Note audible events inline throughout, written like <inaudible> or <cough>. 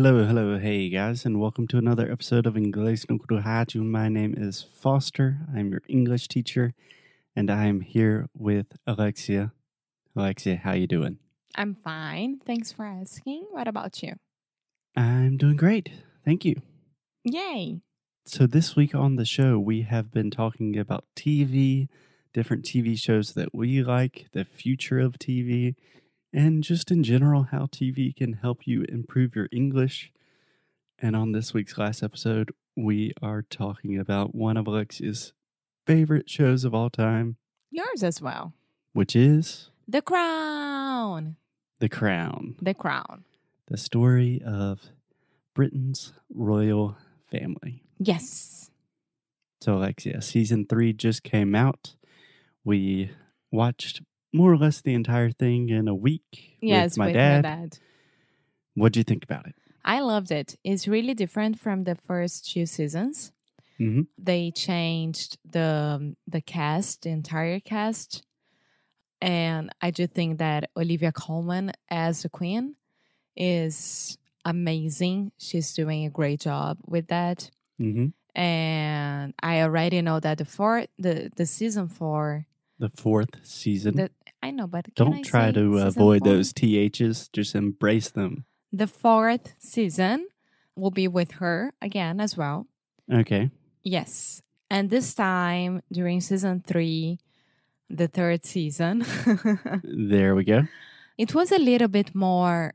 Hello, hello, hey guys, and welcome to another episode of Inglês no Rádio. My name is Foster. I'm your English teacher, and I am here with Alexia. Alexia, how you doing? I'm fine. Thanks for asking. What about you? I'm doing great. Thank you. Yay. So this week on the show, we have been talking about TV, different TV shows that we like, the future of TV, and just in general how TV can help you improve your English. And on this week's last episode, we are talking about one of Alexia's favorite shows of all time, Yours as well. which is The Crown. The Crown, The Crown. the story of Britain's royal family. Yes. So, Alexia, season three just came out. We watched more or less the entire thing in a week Yes, with my with dad. my dad. What do you think about it? I loved it. It's really different from the first two seasons. Mhm. They changed the the cast, the entire cast, and I do think that Olivia Colman as the queen is amazing. She's doing a great job with that. Mm-hmm. and I already know that the four the the season four The fourth season. the I know but Don't try to avoid four? those THs, just embrace them. The fourth season will be with her again as well. Okay. Yes, and this time during season three, the third season, <laughs> There we go. it was a little bit more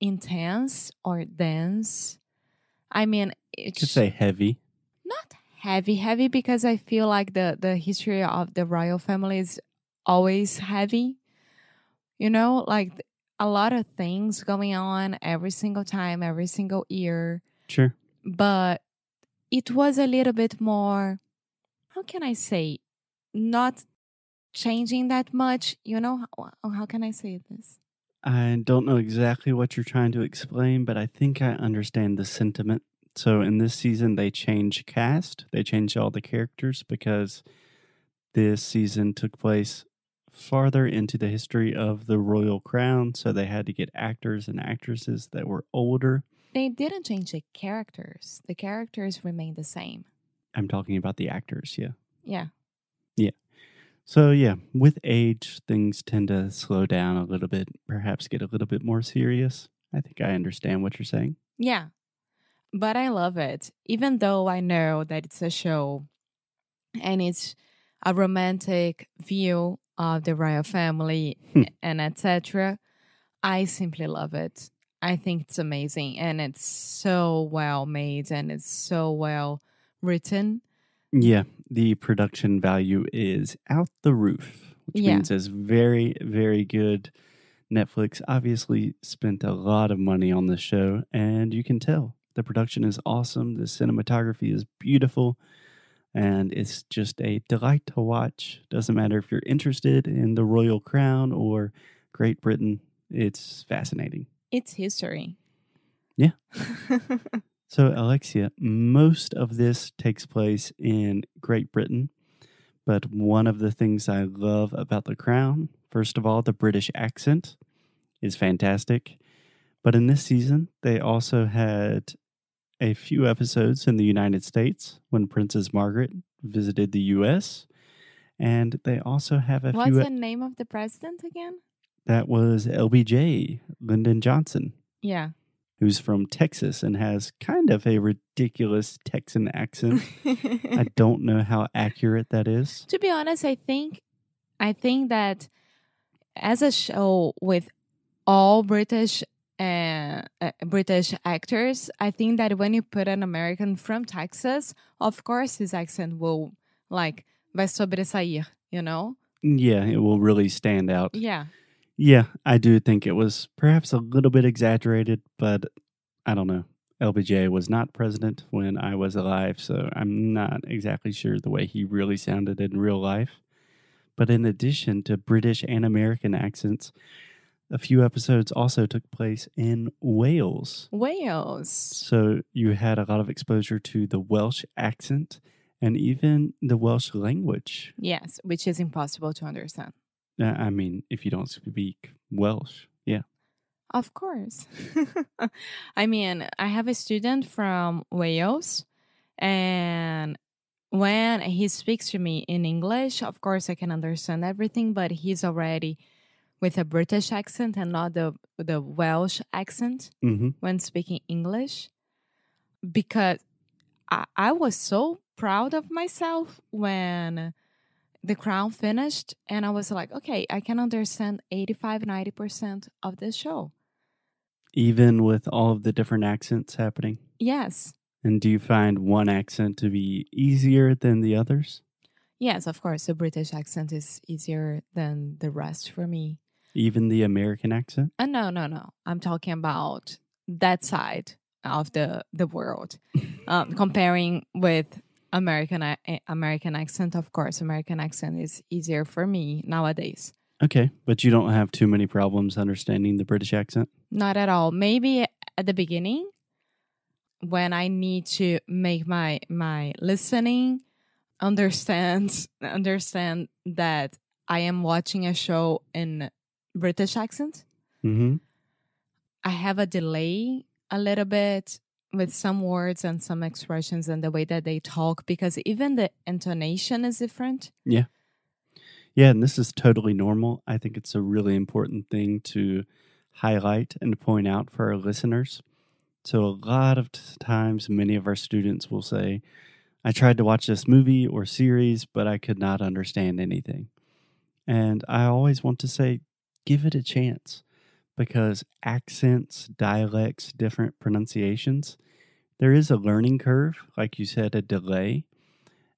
intense or dense. I mean, it could say heavy. not heavy heavy because i feel like the the history of the royal family is always heavy you know like a lot of things going on every single time every single year Sure. but it was a little bit more how can i say not changing that much you know how, oh, how can i say this I don't know exactly what you're trying to explain, but I think I understand the sentiment. So in this season, they changed cast, they changed all the characters because this season took place farther into the history of the royal crown. So they had to get actors and actresses that were older. they didn't change the characters the characters remain the same I'm talking about the actors, yeah. yeah. yeah So, yeah, with age, things tend to slow down a little bit, perhaps get a little bit more serious. I think I understand what you're saying. Yeah. But I love it. Even though I know that it's a show and it's a romantic view of the royal family Hmm. and etc. I simply love it. I think it's amazing and it's so well made and it's so well written. Yeah, the production value is out the roof, which Yeah. means it's very, very good. Netflix obviously spent a lot of money on this show, and you can tell the production is awesome. The cinematography is beautiful, and it's just a delight to watch. Doesn't matter if you're interested in the royal crown or Great Britain, it's fascinating. It's history. Yeah. <laughs> So, Alexia, most of this takes place in Great Britain. But one of the things I love about The Crown, first of all, the British accent is fantastic. But in this season, they also had a few episodes in the United States when Princess Margaret visited the US. And they also have a What's few. the name of the president again? that was LBJ, Lyndon Johnson Yeah. who's from Texas and has kind of a ridiculous Texan accent. I <laughs> don't know how accurate that is. to be honest, I think I think that as a show with all British uh, uh, British actors, I think that when you put an American from Texas, of course his accent will like vai sobressair, you know? Yeah, it will really stand out. Yeah. Yeah, I do think it was perhaps a little bit exaggerated, but I don't know. LBJ was not president when I was alive, so I'm not exactly sure the way he really sounded in real life. But in addition to British and American accents, a few episodes also took place in Wales. Wales. So you had a lot of exposure to the Welsh accent and even the Welsh language. Yes, which is impossible to understand. Uh, I mean, if you don't speak Welsh, yeah. Of course. <laughs> I mean, I have a student from Wales, and when he speaks to me in English, of course, I can understand everything, but he's already with a British accent and not the, the Welsh accent hmm when speaking English. Because I, I was so proud of myself when the crown finished, and I was like, okay, I can understand 85 90% of this show. Even with all of the different accents happening. Yes. And do you find one accent to be easier than the others? Yes, of course. The British accent is easier than the rest for me. Even the American accent? Uh, no, no, no. I'm talking about that side of the the world. <laughs> um, comparing with American a- American accent, of course, American accent is easier for me nowadays. Okay, but you don't have too many problems understanding the British accent? Not at all. Maybe at the beginning, when I need to make my my listening understand <laughs> understand that I am watching a show in British accent. hmm I have a delay a little bit with some words and some expressions and the way that they talk because even the intonation is different. Yeah, Yeah, and this is totally normal. I think it's a really important thing to highlight and point out for our listeners. So, a lot of times, many of our students will say, I tried to watch this movie or series, but I could not understand anything. And I always want to say, give it a chance because accents, dialects, different pronunciations, there is a learning curve, like you said, a delay.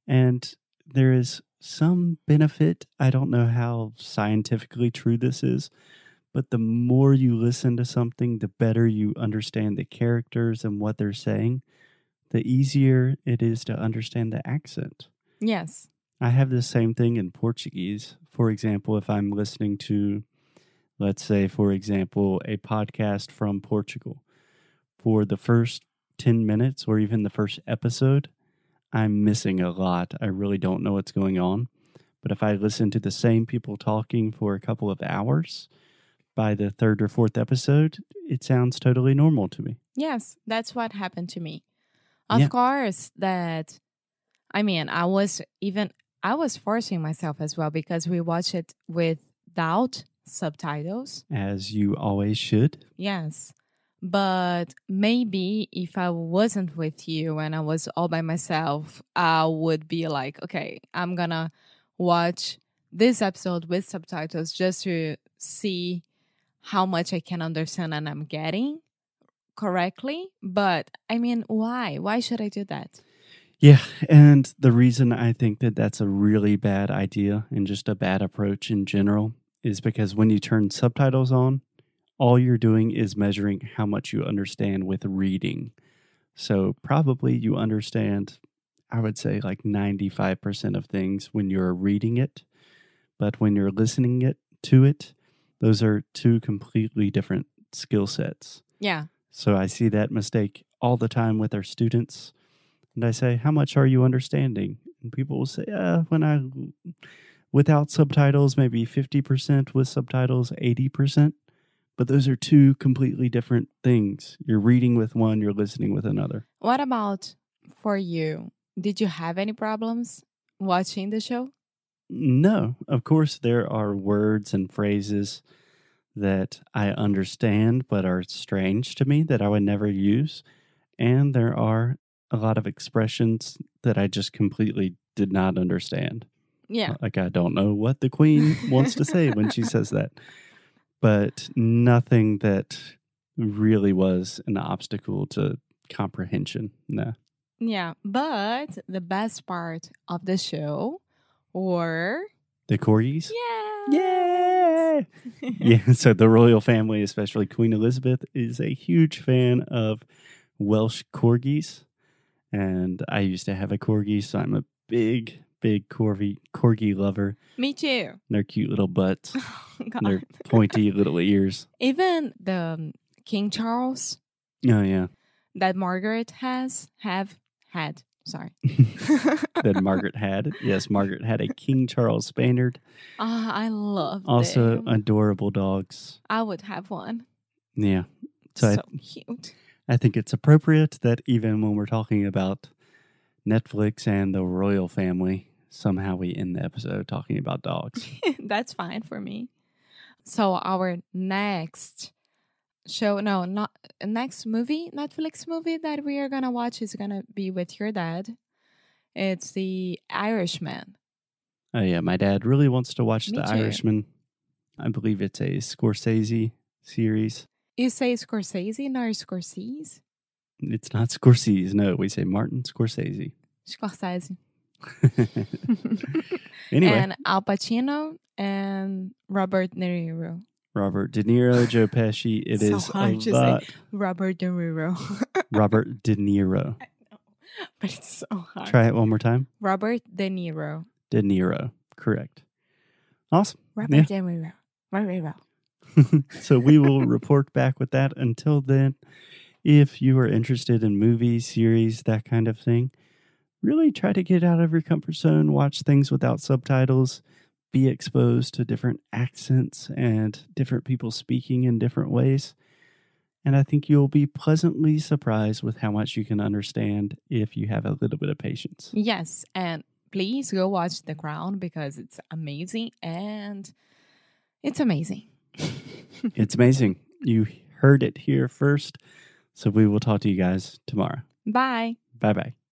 And there is some benefit. I don't know how scientifically true this is, but the more you listen to something, the better you understand the characters and what they're saying, the easier it is to understand the accent. Yes. I have the same thing in Portuguese. For example, if I'm listening to, let's say, for example, a podcast from Portugal, for the first 10 minutes or even the first episode, I'm missing a lot. I really don't know what's going on. But if I listen to the same people talking for a couple of hours, by the third or fourth episode, it sounds totally normal to me. Yes, that's what happened to me. Of Yeah. course, that I mean, I was even I was forcing myself as well because we watched it without subtitles. As you always should. Yes. But maybe if I wasn't with you and I was all by myself, I would be like, okay, I'm going to watch this episode with subtitles just to see how much I can understand and I'm getting correctly. But I mean, why? Why should I do that? Yeah, and the reason I think that that's a really bad idea and just a bad approach in general is because when you turn subtitles on, all you're doing is measuring how much you understand with reading. So probably you understand, I would say, like 95% of things when you're reading it. But when you're listening it to it, those are two completely different skill sets. Yeah. So I see that mistake all the time with our students. And I say, How much are you understanding? And people will say, uh, When I, without subtitles, maybe 50%, with subtitles, 80%. But those are two completely different things. You're reading with one, you're listening with another. What about for you? Did you have any problems watching the show? No, of course, there are words and phrases that I understand but are strange to me that I would never use. And there are a lot of expressions that I just completely did not understand. Yeah. Like, I don't know what the queen wants to say when she says that. But nothing that really was an obstacle to comprehension. No. Yeah. But the best part of the show were The corgis? yeah. Yeah. <laughs> yeah, so the royal family, especially Queen Elizabeth, is a huge fan of Welsh corgis. And I used to have a corgi, so I'm a big, big corgi, corgi lover. Me too. Their cute little butts, <laughs> God. and their pointy little ears. Even the um, King Charles Oh, yeah. that Margaret has have had. Sorry. <laughs> that Margaret <laughs> had. Yes, Margaret had a King Charles Spaniard. Ah, I love Also, them. adorable dogs. I would have one. Yeah. So, So, I, cute. I think it's appropriate that even when we're talking about Netflix and the royal family, somehow we end the episode talking about dogs. <laughs> That's fine for me. So our next show, no, not next movie, Netflix movie that we are gonna watch is gonna be with your dad. It's The Irishman. Oh yeah, my dad really wants to watch Me The too. Irishman. I believe it's a Scorsese series. You say Scorsese, not Scorsese? It's not Scorsese. No, we say Martin Scorsese. Scorsese. <laughs> anyway, And Al Pacino and Robert De Niro. Robert De Niro, Joe Pesci. It So is hard a to say. lot. Robert De Niro. <laughs> Robert De Niro. but it's so hard. Try it one more time. Robert De Niro. De Niro. Correct. Awesome. Robert Yeah. De Niro. Niro. <laughs> so we will report back with that. Until then, if you are interested in movies, series, that kind of thing, really try to get out of your comfort zone, watch things without subtitles, be exposed to different accents and different people speaking in different ways. And I think you'll be pleasantly surprised with how much you can understand if you have a little bit of patience. Yes, and please go watch The Crown because it's amazing and it's amazing. <laughs> It's amazing. You heard it here first. So we will talk to you guys tomorrow. Bye. Bye bye.